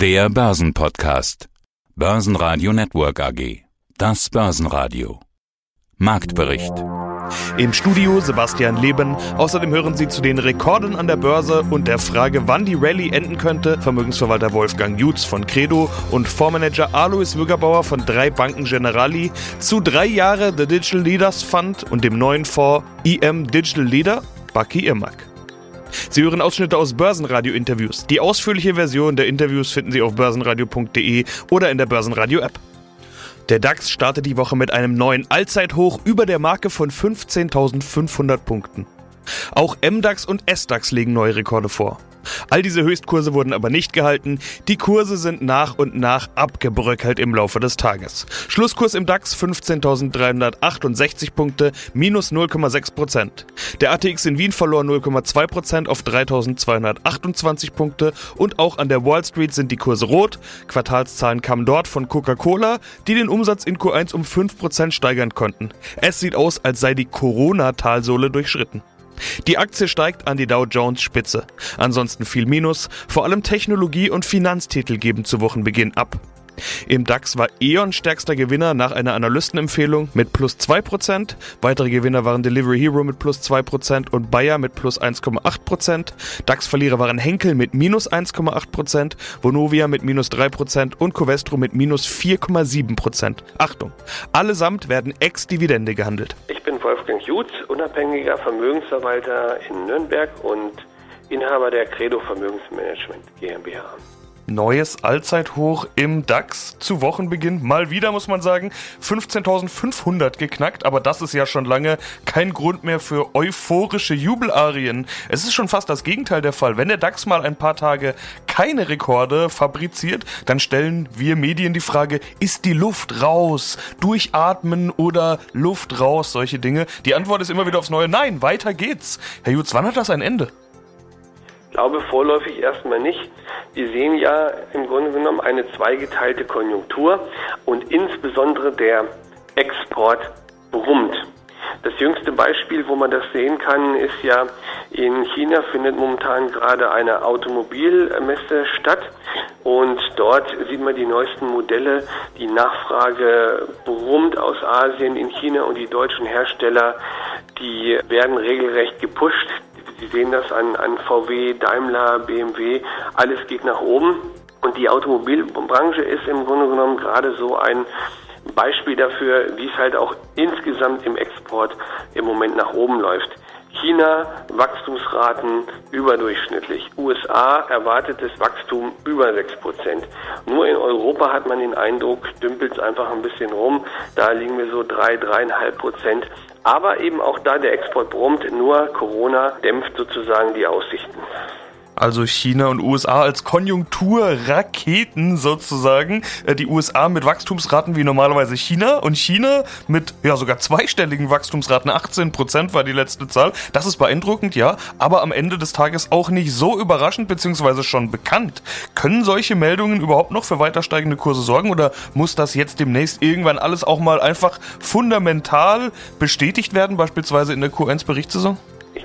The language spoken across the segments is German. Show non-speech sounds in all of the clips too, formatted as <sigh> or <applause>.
Der Börsenpodcast. Börsenradio Network AG. Das Börsenradio. Marktbericht. Im Studio Sebastian Leben. Außerdem hören Sie zu den Rekorden an der Börse und der Frage, wann die Rallye enden könnte, Vermögensverwalter Wolfgang Jutz von Credo und Fondsmanager Alois Würgerbauer von drei Banken Generali zu drei Jahre The Digital Leaders Fund und dem neuen Fonds IM Digital Leader, Bucky Irmak. Sie hören Ausschnitte aus Börsenradio-Interviews. Die ausführliche Version der Interviews finden Sie auf börsenradio.de oder in der Börsenradio-App. Der DAX startet die Woche mit einem neuen Allzeithoch über der Marke von 15.500 Punkten. Auch MDAX und SDAX legen neue Rekorde vor. All diese Höchstkurse wurden aber nicht gehalten. Die Kurse sind nach und nach abgebröckelt im Laufe des Tages. Schlusskurs im DAX 15.368 Punkte, minus 0,6 Prozent. Der ATX in Wien verlor 0,2 Prozent auf 3.228 Punkte und auch an der Wall Street sind die Kurse rot. Quartalszahlen kamen dort von Coca-Cola, die den Umsatz in Q1 um 5 Prozent steigern konnten. Es sieht aus, als sei die Corona-Talsohle durchschritten. Die Aktie steigt an die Dow Jones Spitze. Ansonsten viel Minus, vor allem Technologie- und Finanztitel geben zu Wochenbeginn ab. Im DAX war E.ON stärkster Gewinner nach einer Analystenempfehlung mit plus 2%. Weitere Gewinner waren Delivery Hero mit plus 2% und Bayer mit plus 1,8%. DAX-Verlierer waren Henkel mit minus 1,8%, Vonovia mit minus 3% und Covestro mit minus 4,7%. Achtung, allesamt werden ex-Dividende gehandelt. Wolfgang Jutz, unabhängiger Vermögensverwalter in Nürnberg und Inhaber der Credo Vermögensmanagement GmbH neues Allzeithoch im DAX zu Wochenbeginn. Mal wieder muss man sagen, 15.500 geknackt, aber das ist ja schon lange kein Grund mehr für euphorische Jubelarien. Es ist schon fast das Gegenteil der Fall. Wenn der DAX mal ein paar Tage keine Rekorde fabriziert, dann stellen wir Medien die Frage, ist die Luft raus? Durchatmen oder Luft raus? Solche Dinge. Die Antwort ist immer wieder aufs Neue, nein, weiter geht's. Herr Jutz, wann hat das ein Ende? Ich glaube vorläufig erstmal nicht. Wir sehen ja im Grunde genommen eine zweigeteilte Konjunktur und insbesondere der Export brummt. Das jüngste Beispiel, wo man das sehen kann, ist ja, in China findet momentan gerade eine Automobilmesse statt und dort sieht man die neuesten Modelle. Die Nachfrage brummt aus Asien in China und die deutschen Hersteller, die werden regelrecht gepusht. Sie sehen das an, an VW, Daimler, BMW, alles geht nach oben. Und die Automobilbranche ist im Grunde genommen gerade so ein Beispiel dafür, wie es halt auch insgesamt im Export im Moment nach oben läuft. China Wachstumsraten überdurchschnittlich. USA erwartetes Wachstum über 6 Prozent. Nur in Europa hat man den Eindruck, dümpelt es einfach ein bisschen rum. Da liegen wir so 3, 3,5 Prozent. Aber eben auch da der Export brummt, nur Corona dämpft sozusagen die Aussichten also China und USA als Konjunkturraketen sozusagen. Äh, die USA mit Wachstumsraten wie normalerweise China und China mit ja sogar zweistelligen Wachstumsraten. 18 Prozent war die letzte Zahl. Das ist beeindruckend, ja, aber am Ende des Tages auch nicht so überraschend beziehungsweise schon bekannt. Können solche Meldungen überhaupt noch für weiter steigende Kurse sorgen oder muss das jetzt demnächst irgendwann alles auch mal einfach fundamental bestätigt werden, beispielsweise in der Q1-Berichtssaison?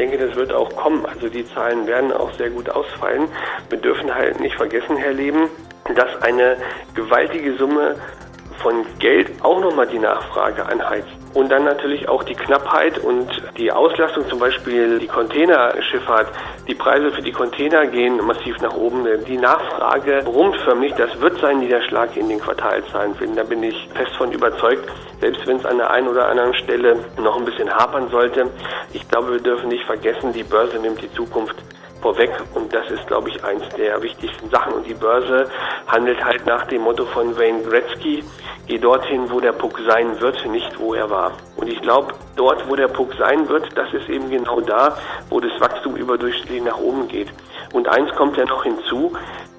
Ich denke, das wird auch kommen. Also die Zahlen werden auch sehr gut ausfallen. Wir dürfen halt nicht vergessen, Herr Leben, dass eine gewaltige Summe von Geld auch nochmal die Nachfrage anheizt. Und dann natürlich auch die Knappheit und die Auslastung, zum Beispiel die Containerschifffahrt. Die Preise für die Container gehen massiv nach oben. Die Nachfrage brummt förmlich. Das wird seinen Niederschlag in den Quartalzahlen finden. Da bin ich fest von überzeugt. Selbst wenn es an der einen oder anderen Stelle noch ein bisschen hapern sollte. Ich glaube, wir dürfen nicht vergessen, die Börse nimmt die Zukunft vorweg und das ist, glaube ich, eins der wichtigsten Sachen. Und die Börse handelt halt nach dem Motto von Wayne Gretzky, geh dorthin, wo der Puck sein wird, nicht wo er war. Und ich glaube, dort, wo der Puck sein wird, das ist eben genau da, wo das Wachstum überdurchschnittlich nach oben geht. Und eins kommt ja noch hinzu,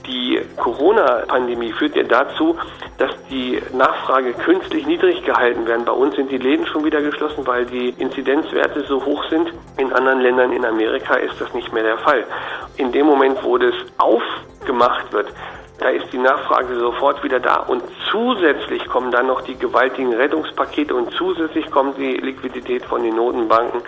die Corona-Pandemie führt ja dazu, dass die Nachfrage künstlich niedrig gehalten werden. Bei uns sind die Läden schon wieder geschlossen, weil die Inzidenzwerte so hoch sind. In anderen Ländern in Amerika ist das nicht mehr der Fall. In dem Moment, wo das aufgemacht wird, da ist die Nachfrage sofort wieder da. Und zusätzlich kommen dann noch die gewaltigen Rettungspakete und zusätzlich kommt die Liquidität von den Notenbanken.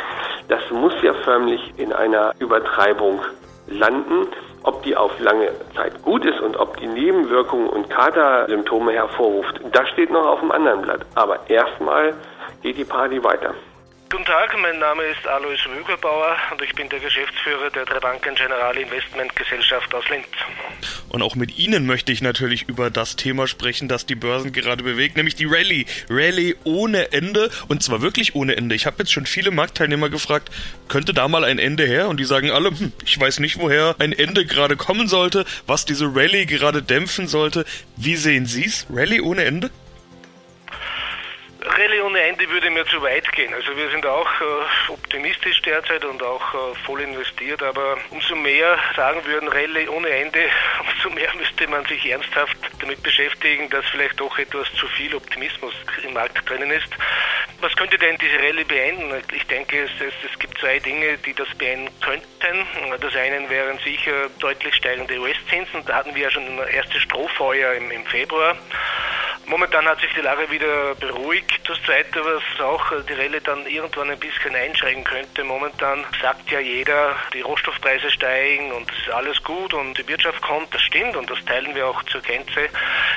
Das muss ja förmlich in einer Übertreibung landen. Ob die auf lange Zeit gut ist und ob die Nebenwirkungen und Katersymptome hervorruft, das steht noch auf dem anderen Blatt. Aber erstmal geht die Party weiter. Guten Tag, mein Name ist Alois Wögerbauer und ich bin der Geschäftsführer der Trebanken General Investment Gesellschaft aus Linz. Und auch mit Ihnen möchte ich natürlich über das Thema sprechen, das die Börsen gerade bewegt, nämlich die Rallye. Rallye ohne Ende und zwar wirklich ohne Ende. Ich habe jetzt schon viele Marktteilnehmer gefragt, könnte da mal ein Ende her? Und die sagen alle, hm, ich weiß nicht, woher ein Ende gerade kommen sollte, was diese Rallye gerade dämpfen sollte. Wie sehen Sie es? Rallye ohne Ende? Rallye ohne Ende würde mir zu weit gehen. Also wir sind auch äh, optimistisch derzeit und auch äh, voll investiert, aber umso mehr sagen würden Rallye ohne Ende, <laughs> umso mehr müsste man sich ernsthaft damit beschäftigen, dass vielleicht doch etwas zu viel Optimismus im Markt drinnen ist. Was könnte denn diese Rallye beenden? Ich denke, es, es, es gibt zwei Dinge, die das beenden könnten. Das eine wären sicher deutlich steigende US-Zinsen. Da hatten wir ja schon ein erstes Strohfeuer im, im Februar. Momentan hat sich die Lage wieder beruhigt. Das Zweite, was auch die Rallye dann irgendwann ein bisschen einschränken könnte. Momentan sagt ja jeder, die Rohstoffpreise steigen und es ist alles gut und die Wirtschaft kommt. Das stimmt und das teilen wir auch zur Gänze.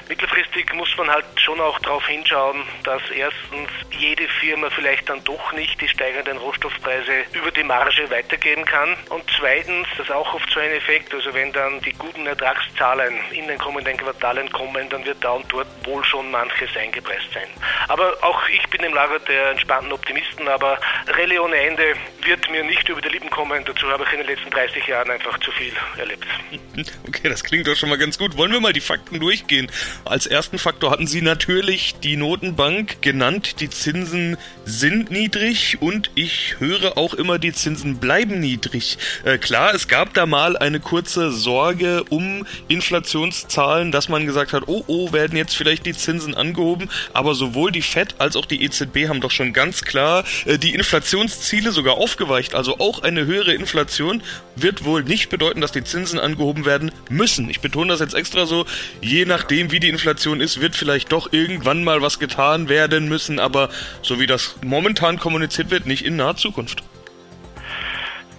Mittelfristig muss man halt schon auch darauf hinschauen, dass erstens jede Firma vielleicht dann doch nicht die steigenden Rohstoffpreise über die Marge weitergeben kann und zweitens, das ist auch oft so ein Effekt, also wenn dann die guten Ertragszahlen in den kommenden Quartalen kommen, dann wird da und dort wohl schon schon manches eingepreist sein. Aber auch ich bin im Lager der entspannten Optimisten, aber Rallye ohne Ende wird mir nicht über die Lippen kommen. Dazu habe ich in den letzten 30 Jahren einfach zu viel erlebt. <laughs> Okay, das klingt doch schon mal ganz gut. Wollen wir mal die Fakten durchgehen? Als ersten Faktor hatten Sie natürlich die Notenbank genannt. Die Zinsen sind niedrig und ich höre auch immer, die Zinsen bleiben niedrig. Äh, klar, es gab da mal eine kurze Sorge um Inflationszahlen, dass man gesagt hat, oh, oh, werden jetzt vielleicht die Zinsen Zinsen angehoben, aber sowohl die FED als auch die EZB haben doch schon ganz klar äh, die Inflationsziele sogar aufgeweicht. Also auch eine höhere Inflation wird wohl nicht bedeuten, dass die Zinsen angehoben werden müssen. Ich betone das jetzt extra so, je nachdem wie die Inflation ist, wird vielleicht doch irgendwann mal was getan werden müssen, aber so wie das momentan kommuniziert wird, nicht in naher Zukunft.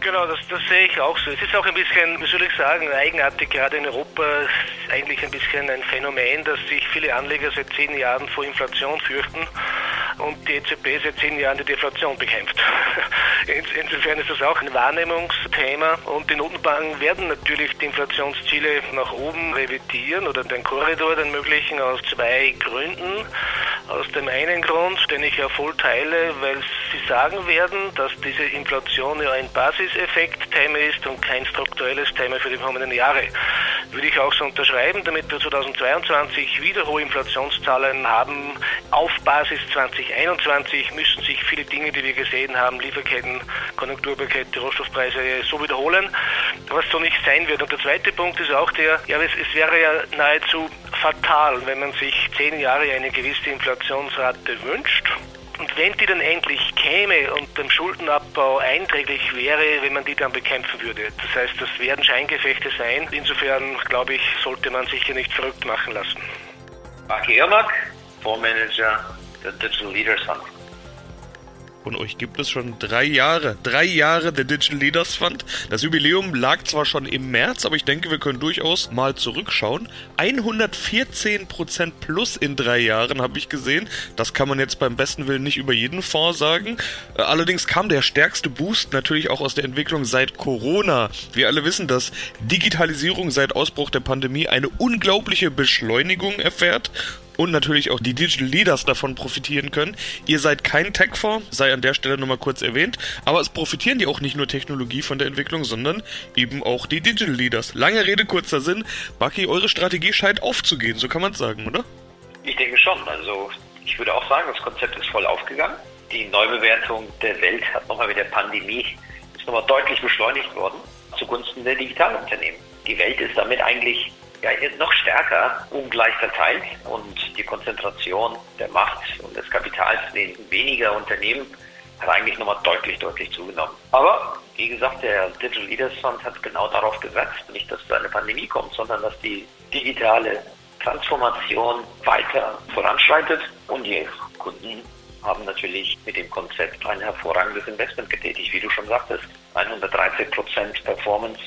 Genau, das, das sehe ich auch so. Es ist auch ein bisschen, wie soll ich sagen, eigenartig, gerade in Europa ist eigentlich ein bisschen ein Phänomen, dass sich viele Anleger seit zehn Jahren vor Inflation fürchten und die EZB seit zehn Jahren die Deflation bekämpft. <laughs> Insofern ist das auch ein Wahrnehmungsthema und die Notenbanken werden natürlich die Inflationsziele nach oben revidieren oder den Korridor, den möglichen, aus zwei Gründen. Aus dem einen Grund, den ich ja voll teile, weil sie sagen werden, dass diese Inflation ja ein Basiseffekt-Thema ist und kein strukturelles Thema für die kommenden Jahre. Würde ich auch so unterschreiben, damit wir 2022 wieder hohe Inflationszahlen haben. Auf Basis 2021 müssen sich viele Dinge, die wir gesehen haben, Lieferketten, Konjunkturpakete, Rohstoffpreise so wiederholen, was so nicht sein wird. Und der zweite Punkt ist auch der, ja, es, es wäre ja nahezu fatal, wenn man sich zehn Jahre eine gewisse Inflationsrate wünscht und wenn die dann endlich käme und dem Schuldenabbau einträglich wäre, wenn man die dann bekämpfen würde. Das heißt, das werden Scheingefechte sein. Insofern, glaube ich, sollte man sich hier nicht verrückt machen lassen. Aki Irmak, Fondsmanager der Digital Leaders Fund. Von euch gibt es schon drei Jahre. Drei Jahre der Digital Leaders Fund. Das Jubiläum lag zwar schon im März, aber ich denke, wir können durchaus mal zurückschauen. 114% plus in drei Jahren habe ich gesehen. Das kann man jetzt beim besten Willen nicht über jeden Fonds sagen. Äh, allerdings kam der stärkste Boost natürlich auch aus der Entwicklung seit Corona. Wir alle wissen, dass Digitalisierung seit Ausbruch der Pandemie eine unglaubliche Beschleunigung erfährt und natürlich auch die Digital Leaders davon profitieren können. Ihr seid kein Tech-Fonds, sei an der Stelle nochmal kurz erwähnt, aber es profitieren die auch nicht nur Technologie von der Entwicklung, sondern eben auch die Digital Leaders. Lange Rede, kurzer Sinn. Bucky, eure Strategie scheint aufzugehen, so kann man sagen, oder? Ich denke schon. Also ich würde auch sagen, das Konzept ist voll aufgegangen. Die Neubewertung der Welt hat nochmal mit der Pandemie ist nochmal deutlich beschleunigt worden zugunsten der Digitalunternehmen. Die Welt ist damit eigentlich ja, noch stärker ungleich verteilt und die Konzentration der Macht und des Kapitals in weniger Unternehmen hat eigentlich nochmal deutlich, deutlich zugenommen. Aber wie gesagt, der Digital Leaders Fund hat genau darauf gesetzt, nicht, dass es eine Pandemie kommt, sondern dass die digitale Transformation weiter voranschreitet und die Kunden haben natürlich mit dem Konzept ein hervorragendes Investment getätigt, wie du schon sagtest. 113 Prozent Performance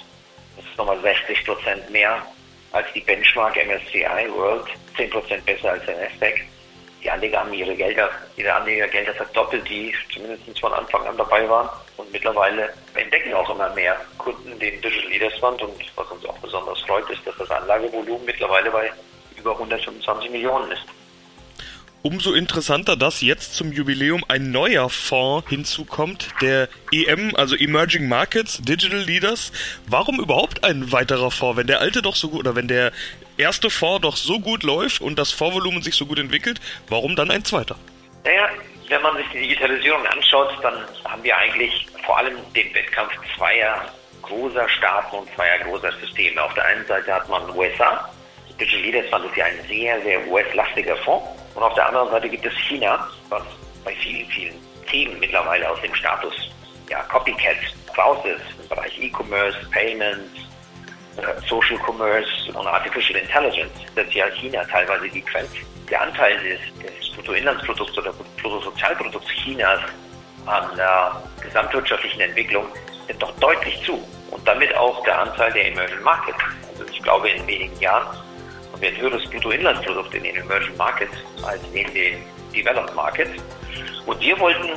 das ist nochmal 60 Prozent mehr als die Benchmark MSCI World, 10 Prozent besser als der Nasdaq. Die Anleger haben ihre Gelder, ihre Anlegergelder verdoppelt, die zumindest von Anfang an dabei waren. Und mittlerweile entdecken auch immer mehr Kunden den Digital Leaders Fund. Und was uns auch besonders freut, ist, dass das Anlagevolumen mittlerweile bei über 125 Millionen ist. Umso interessanter, dass jetzt zum Jubiläum ein neuer Fonds hinzukommt, der EM, also Emerging Markets Digital Leaders. Warum überhaupt ein weiterer Fonds, wenn der alte doch so gut oder wenn der erste Fonds doch so gut läuft und das Fondsvolumen sich so gut entwickelt, warum dann ein zweiter? Naja, wenn man sich die Digitalisierung anschaut, dann haben wir eigentlich vor allem den Wettkampf zweier großer Staaten und zweier großer Systeme. Auf der einen Seite hat man USA. Digital Leaders Fund ist ja ein sehr, sehr US-lastiger Fonds und auf der anderen Seite gibt es China, was bei vielen, vielen Themen mittlerweile aus dem Status ja, Copycat raus ist, im Bereich E-Commerce, Payments, äh, Social Commerce und Artificial Intelligence. Ist ja China teilweise die Quenz. Der Anteil des, des Bruttoinlandsprodukts oder Bruttosozialprodukts Chinas an der gesamtwirtschaftlichen Entwicklung nimmt doch deutlich zu. Und damit auch der Anteil der Emerging Markets. Also ich glaube, in wenigen Jahren haben wir ein höheres Bruttoinlandsprodukt in den Emerging Markets als in den Developed Markets. Und wir wollten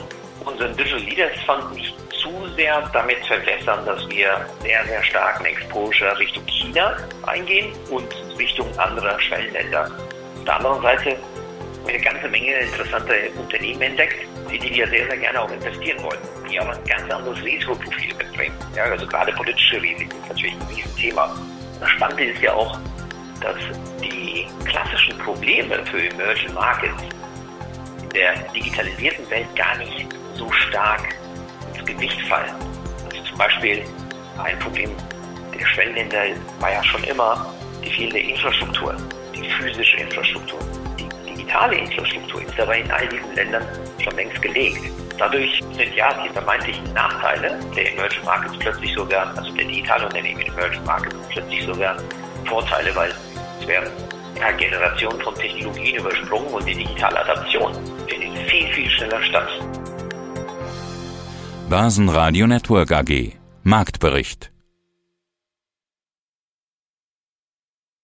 unseren Digital Leaders Fund nicht zu sehr damit verwässern, dass wir sehr, sehr starken Exposure Richtung China eingehen und Richtung anderer Schwellenländer. Auf der anderen Seite haben wir eine ganze Menge interessanter Unternehmen entdeckt, in die wir sehr, sehr gerne auch investieren wollen, die aber ein ganz anderes Risikoprofil mitbringen. Ja, also gerade politische Risiken ist natürlich ein Riesenthema. Das Spannende ist ja auch, dass die klassischen Probleme für Emerging Markets in der digitalisierten Welt gar nicht so stark ins Gewicht fallen. Also zum Beispiel ein Problem der Schwellenländer war ja schon immer die fehlende Infrastruktur, die physische Infrastruktur. Die digitale Infrastruktur ist aber in all diesen Ländern schon längst gelegt. Dadurch sind ja die vermeintlichen Nachteile der Emerging Markets plötzlich sogar, also der Digitalunternehmen in Emerging Markets plötzlich sogar Vorteile, weil es werden. Ja, Generationen von Technologien übersprungen und die digitale Adaption findet viel, viel schneller statt. Börsenradio Network AG Marktbericht